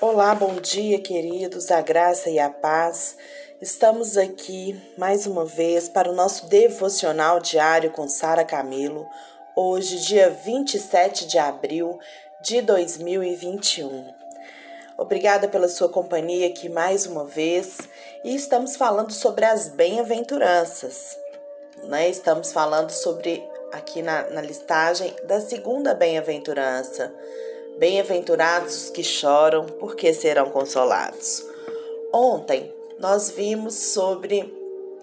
Olá, bom dia, queridos, a graça e a paz. Estamos aqui mais uma vez para o nosso devocional diário com Sara Camilo, hoje, dia 27 de abril de 2021. Obrigada pela sua companhia aqui mais uma vez e estamos falando sobre as bem-aventuranças. Né? Estamos falando sobre, aqui na, na listagem, da segunda bem-aventurança Bem-aventurados os que choram, porque serão consolados. Ontem nós vimos sobre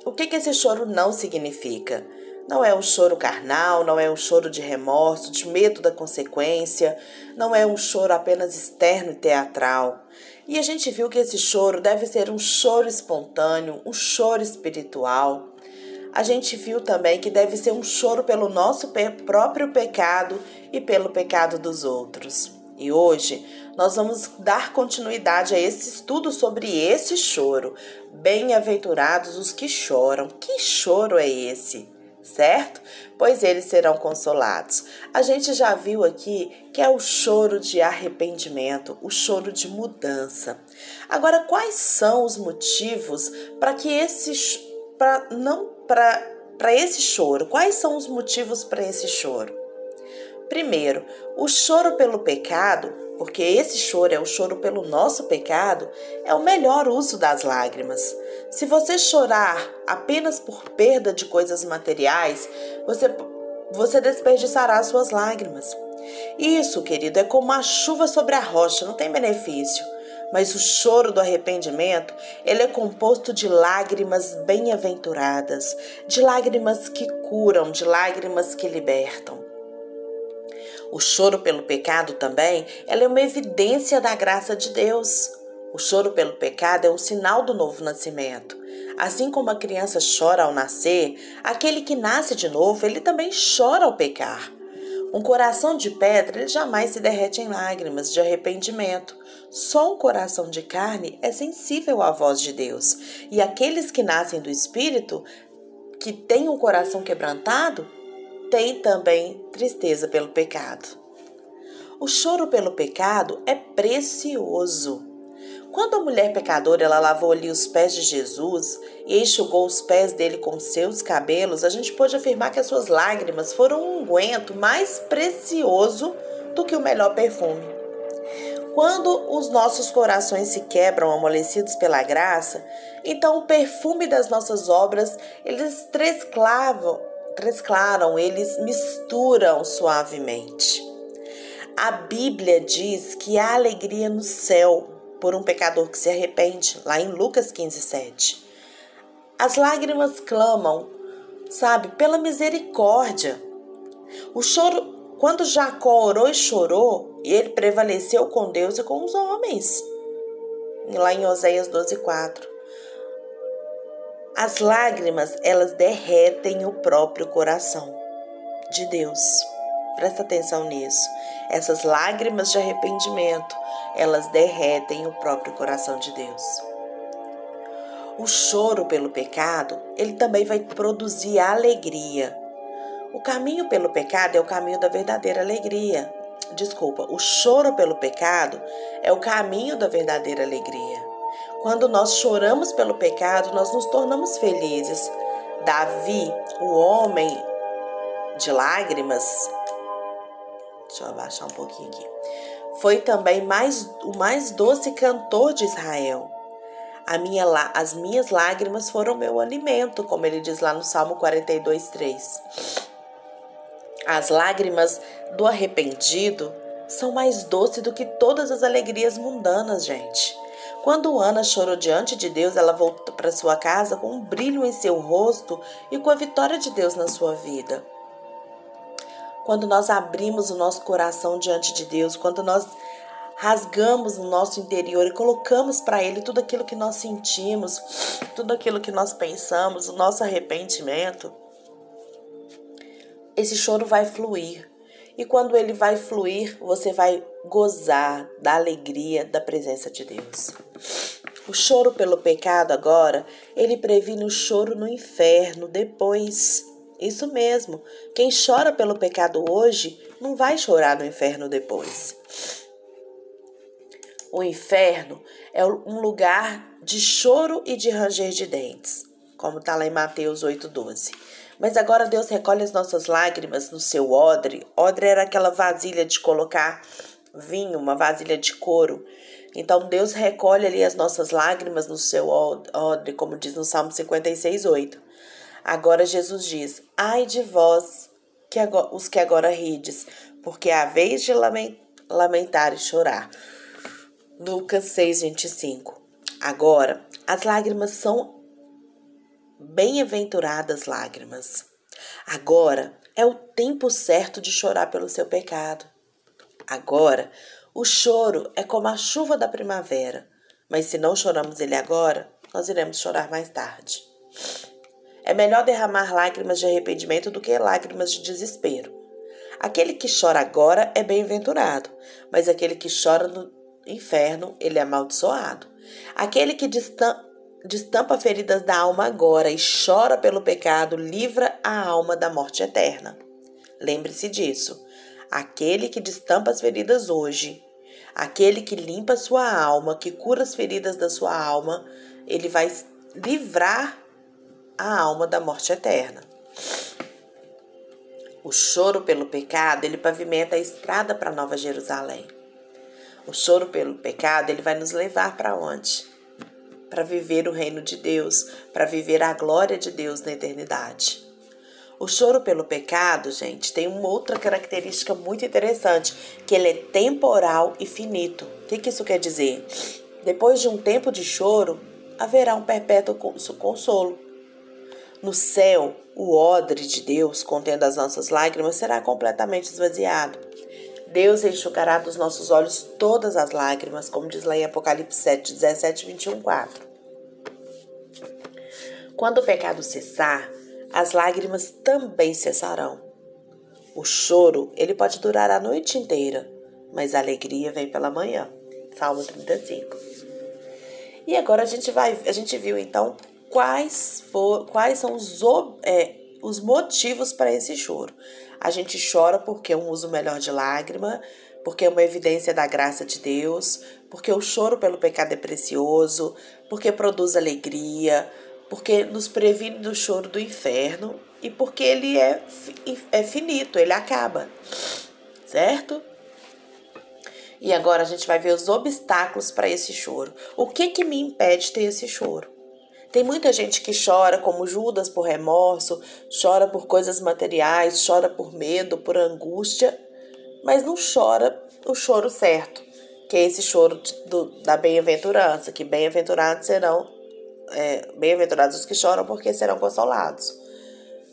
o que, esse choro não significa. Não é um choro carnal, não é um choro de remorso, de medo da consequência, não é um choro apenas externo e teatral. E a gente viu que esse choro deve ser um choro espontâneo, um choro espiritual. A gente viu também que deve ser um choro pelo nosso próprio pecado e pelo pecado dos outros. E hoje nós vamos dar continuidade a esse estudo sobre esse choro. Bem-aventurados os que choram. Que choro é esse? Certo? Pois eles serão consolados. A gente já viu aqui que é o choro de arrependimento, o choro de mudança. Agora, quais são os motivos para que esse para não para para esse choro? Quais são os motivos para esse choro? Primeiro, o choro pelo pecado, porque esse choro é o choro pelo nosso pecado, é o melhor uso das lágrimas. Se você chorar apenas por perda de coisas materiais, você, você desperdiçará suas lágrimas. Isso, querido, é como a chuva sobre a rocha, não tem benefício. Mas o choro do arrependimento, ele é composto de lágrimas bem-aventuradas, de lágrimas que curam, de lágrimas que libertam. O choro pelo pecado também, ela é uma evidência da graça de Deus. O choro pelo pecado é um sinal do novo nascimento. Assim como a criança chora ao nascer, aquele que nasce de novo, ele também chora ao pecar. Um coração de pedra ele jamais se derrete em lágrimas de arrependimento. Só um coração de carne é sensível à voz de Deus. E aqueles que nascem do Espírito, que têm um coração quebrantado, tem também tristeza pelo pecado. O choro pelo pecado é precioso. Quando a mulher pecadora ela lavou ali os pés de Jesus e enxugou os pés dele com seus cabelos, a gente pode afirmar que as suas lágrimas foram um unguento mais precioso do que o melhor perfume. Quando os nossos corações se quebram amolecidos pela graça, então o perfume das nossas obras eles tresclavam mesclaram, eles misturam suavemente. A Bíblia diz que há alegria no céu por um pecador que se arrepende, lá em Lucas 15, 7. As lágrimas clamam, sabe, pela misericórdia. O choro, quando Jacó orou e chorou, ele prevaleceu com Deus e com os homens. Lá em Oséias 12, 4. As lágrimas, elas derretem o próprio coração de Deus. Presta atenção nisso. Essas lágrimas de arrependimento, elas derretem o próprio coração de Deus. O choro pelo pecado, ele também vai produzir alegria. O caminho pelo pecado é o caminho da verdadeira alegria. Desculpa, o choro pelo pecado é o caminho da verdadeira alegria. Quando nós choramos pelo pecado, nós nos tornamos felizes. Davi, o homem de lágrimas, deixa eu abaixar um pouquinho aqui, foi também mais, o mais doce cantor de Israel. Minha, as minhas lágrimas foram meu alimento, como ele diz lá no Salmo 42, 3. As lágrimas do arrependido são mais doces do que todas as alegrias mundanas, gente. Quando Ana chorou diante de Deus, ela voltou para sua casa com um brilho em seu rosto e com a vitória de Deus na sua vida. Quando nós abrimos o nosso coração diante de Deus, quando nós rasgamos o nosso interior e colocamos para Ele tudo aquilo que nós sentimos, tudo aquilo que nós pensamos, o nosso arrependimento, esse choro vai fluir. E quando ele vai fluir, você vai gozar da alegria da presença de Deus. O choro pelo pecado agora, ele previne o choro no inferno depois. Isso mesmo. Quem chora pelo pecado hoje não vai chorar no inferno depois. O inferno é um lugar de choro e de ranger de dentes, como está lá em Mateus 8,12. Mas agora Deus recolhe as nossas lágrimas no seu odre. Odre era aquela vasilha de colocar vinho, uma vasilha de couro. Então Deus recolhe ali as nossas lágrimas no seu odre, como diz no Salmo 56, 8. Agora Jesus diz: Ai de vós, que agora, os que agora rides, porque é a vez de lamentar e chorar. Lucas 6, 25. Agora, as lágrimas são bem-aventuradas lágrimas. Agora é o tempo certo de chorar pelo seu pecado. Agora, o choro é como a chuva da primavera, mas se não choramos ele agora, nós iremos chorar mais tarde. É melhor derramar lágrimas de arrependimento do que lágrimas de desespero. Aquele que chora agora é bem-aventurado, mas aquele que chora no inferno, ele é amaldiçoado. Aquele que destampa feridas da alma agora e chora pelo pecado, livra a alma da morte eterna. Lembre-se disso. Aquele que destampa as feridas hoje, aquele que limpa sua alma, que cura as feridas da sua alma, ele vai livrar a alma da morte eterna. O choro pelo pecado, ele pavimenta a estrada para Nova Jerusalém. O choro pelo pecado, ele vai nos levar para onde? Para viver o reino de Deus, para viver a glória de Deus na eternidade. O choro pelo pecado, gente, tem uma outra característica muito interessante, que ele é temporal e finito. O que, que isso quer dizer? Depois de um tempo de choro, haverá um perpétuo consolo. No céu, o odre de Deus, contendo as nossas lágrimas, será completamente esvaziado. Deus enxugará dos nossos olhos todas as lágrimas, como diz lá em Apocalipse 7, 17, 21, 4. Quando o pecado cessar, as lágrimas também cessarão. O choro, ele pode durar a noite inteira, mas a alegria vem pela manhã. Salmo 35. E agora a gente vai, a gente viu então quais, for, quais são os, é, os motivos para esse choro. A gente chora porque é um uso melhor de lágrima, porque é uma evidência da graça de Deus, porque o choro pelo pecado é precioso, porque produz alegria, porque nos previne do choro do inferno e porque ele é, é finito, ele acaba, certo? E agora a gente vai ver os obstáculos para esse choro. O que que me impede de ter esse choro? Tem muita gente que chora, como Judas, por remorso, chora por coisas materiais, chora por medo, por angústia, mas não chora o choro certo, que é esse choro do, da bem-aventurança, que bem-aventurados serão, é, bem-aventurados os que choram, porque serão consolados.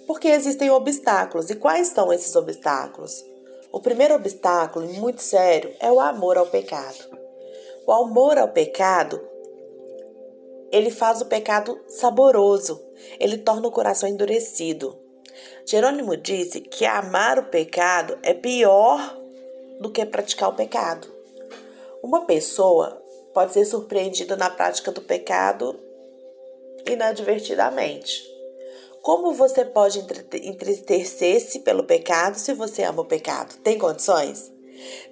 Porque existem obstáculos. E quais são esses obstáculos? O primeiro obstáculo, muito sério, é o amor ao pecado. O amor ao pecado ele faz o pecado saboroso, ele torna o coração endurecido. Jerônimo disse que amar o pecado é pior do que praticar o pecado. Uma pessoa pode ser surpreendida na prática do pecado inadvertidamente. Como você pode entristecer-se pelo pecado se você ama o pecado? Tem condições?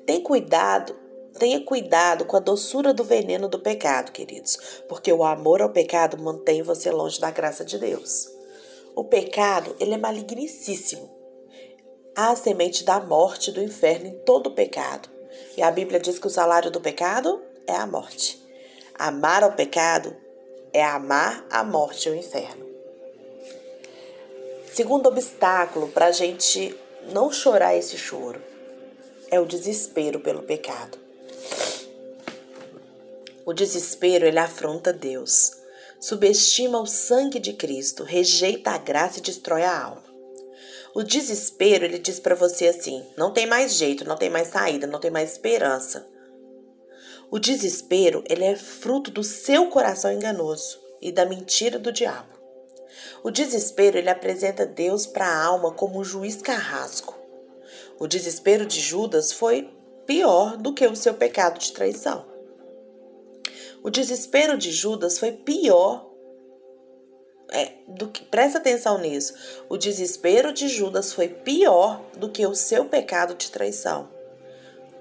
Tem cuidado Tenha cuidado com a doçura do veneno do pecado, queridos, porque o amor ao pecado mantém você longe da graça de Deus. O pecado, ele é malignicíssimo. Há a semente da morte do inferno em todo o pecado. E a Bíblia diz que o salário do pecado é a morte. Amar ao pecado é amar a morte e o inferno. Segundo obstáculo para a gente não chorar esse choro é o desespero pelo pecado. O desespero ele afronta Deus, subestima o sangue de Cristo, rejeita a graça e destrói a alma. O desespero ele diz para você assim: não tem mais jeito, não tem mais saída, não tem mais esperança. O desespero ele é fruto do seu coração enganoso e da mentira do diabo. O desespero ele apresenta Deus para a alma como um juiz carrasco. O desespero de Judas foi pior do que o seu pecado de traição. O desespero de Judas foi pior é, do que presta atenção nisso. O desespero de Judas foi pior do que o seu pecado de traição.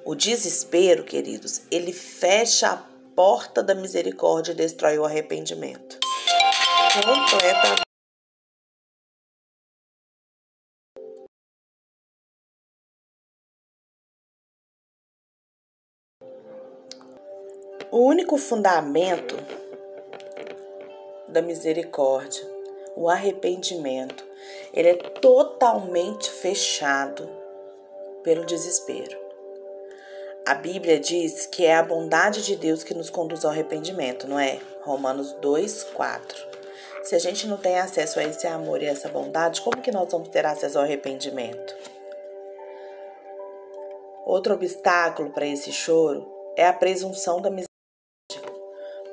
O desespero, queridos, ele fecha a porta da misericórdia e destrói o arrependimento. Completa O único fundamento da misericórdia, o arrependimento, ele é totalmente fechado pelo desespero. A Bíblia diz que é a bondade de Deus que nos conduz ao arrependimento, não é? Romanos 2, 4. Se a gente não tem acesso a esse amor e essa bondade, como que nós vamos ter acesso ao arrependimento? Outro obstáculo para esse choro é a presunção da misericórdia.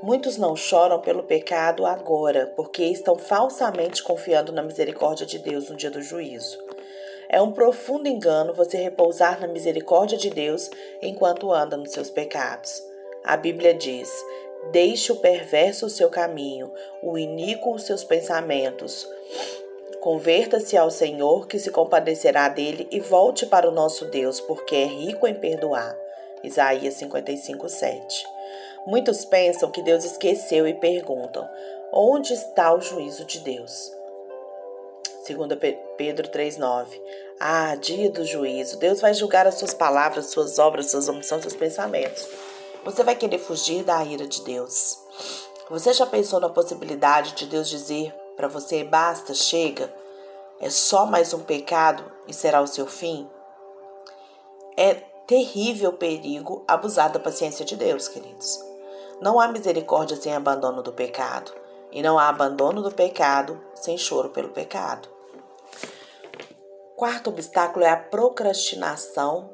Muitos não choram pelo pecado agora, porque estão falsamente confiando na misericórdia de Deus no dia do juízo. É um profundo engano você repousar na misericórdia de Deus enquanto anda nos seus pecados. A Bíblia diz: Deixe o perverso o seu caminho, o iníquo os seus pensamentos. Converta-se ao Senhor, que se compadecerá dele, e volte para o nosso Deus, porque é rico em perdoar. Isaías 55, 7. Muitos pensam que Deus esqueceu e perguntam: onde está o juízo de Deus? 2 Pedro 3,9 Ah, dia do juízo. Deus vai julgar as suas palavras, suas obras, suas omissões, seus pensamentos. Você vai querer fugir da ira de Deus. Você já pensou na possibilidade de Deus dizer para você: basta, chega? É só mais um pecado e será o seu fim? É terrível perigo abusar da paciência de Deus, queridos. Não há misericórdia sem abandono do pecado, e não há abandono do pecado sem choro pelo pecado. Quarto obstáculo é a procrastinação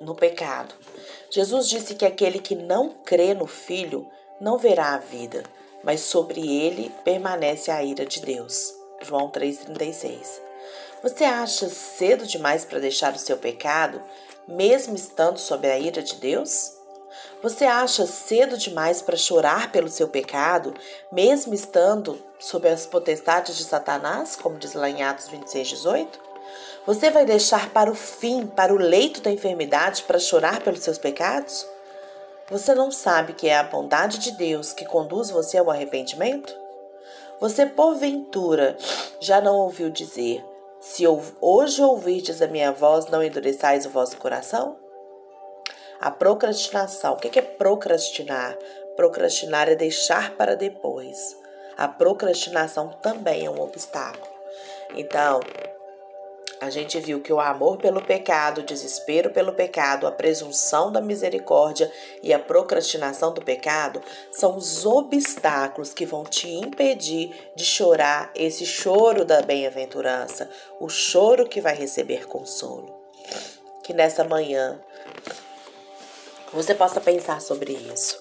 no pecado. Jesus disse que aquele que não crê no Filho não verá a vida, mas sobre ele permanece a ira de Deus. João 3,36. Você acha cedo demais para deixar o seu pecado, mesmo estando sob a ira de Deus? Você acha cedo demais para chorar pelo seu pecado, mesmo estando sob as potestades de Satanás, como diz lá em Atos 26, 18? Você vai deixar para o fim, para o leito da enfermidade, para chorar pelos seus pecados? Você não sabe que é a bondade de Deus que conduz você ao arrependimento? Você, porventura, já não ouviu dizer: Se hoje ouvirdes a minha voz, não endureçais o vosso coração? A procrastinação. O que é procrastinar? Procrastinar é deixar para depois. A procrastinação também é um obstáculo. Então, a gente viu que o amor pelo pecado, o desespero pelo pecado, a presunção da misericórdia e a procrastinação do pecado são os obstáculos que vão te impedir de chorar esse choro da bem-aventurança, o choro que vai receber consolo. Que nessa manhã você possa pensar sobre isso.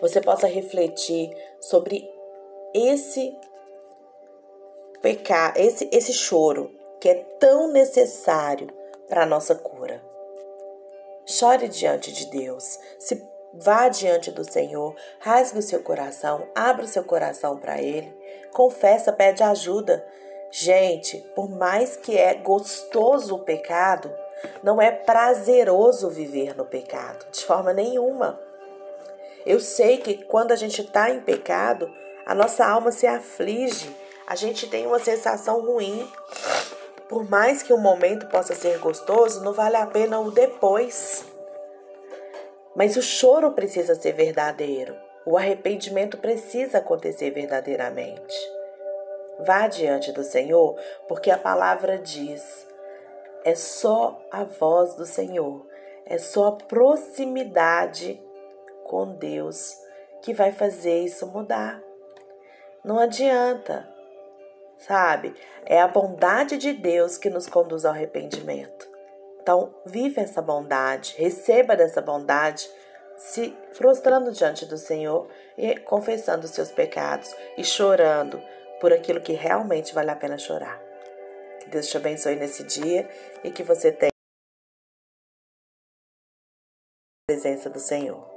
Você possa refletir sobre esse pecado, esse, esse choro que é tão necessário para a nossa cura. Chore diante de Deus, se vá diante do Senhor, rasgue o seu coração, abra o seu coração para Ele, confessa, pede ajuda. Gente, por mais que é gostoso o pecado, não é prazeroso viver no pecado, de forma nenhuma. Eu sei que quando a gente está em pecado, a nossa alma se aflige, a gente tem uma sensação ruim. Por mais que o momento possa ser gostoso, não vale a pena o depois. Mas o choro precisa ser verdadeiro. O arrependimento precisa acontecer verdadeiramente. Vá diante do Senhor, porque a palavra diz: é só a voz do Senhor, é só a proximidade com Deus que vai fazer isso mudar. Não adianta, sabe? É a bondade de Deus que nos conduz ao arrependimento. Então, vive essa bondade, receba dessa bondade, se prostrando diante do Senhor e confessando os seus pecados e chorando por aquilo que realmente vale a pena chorar. Deus te abençoe nesse dia e que você tenha a presença do Senhor.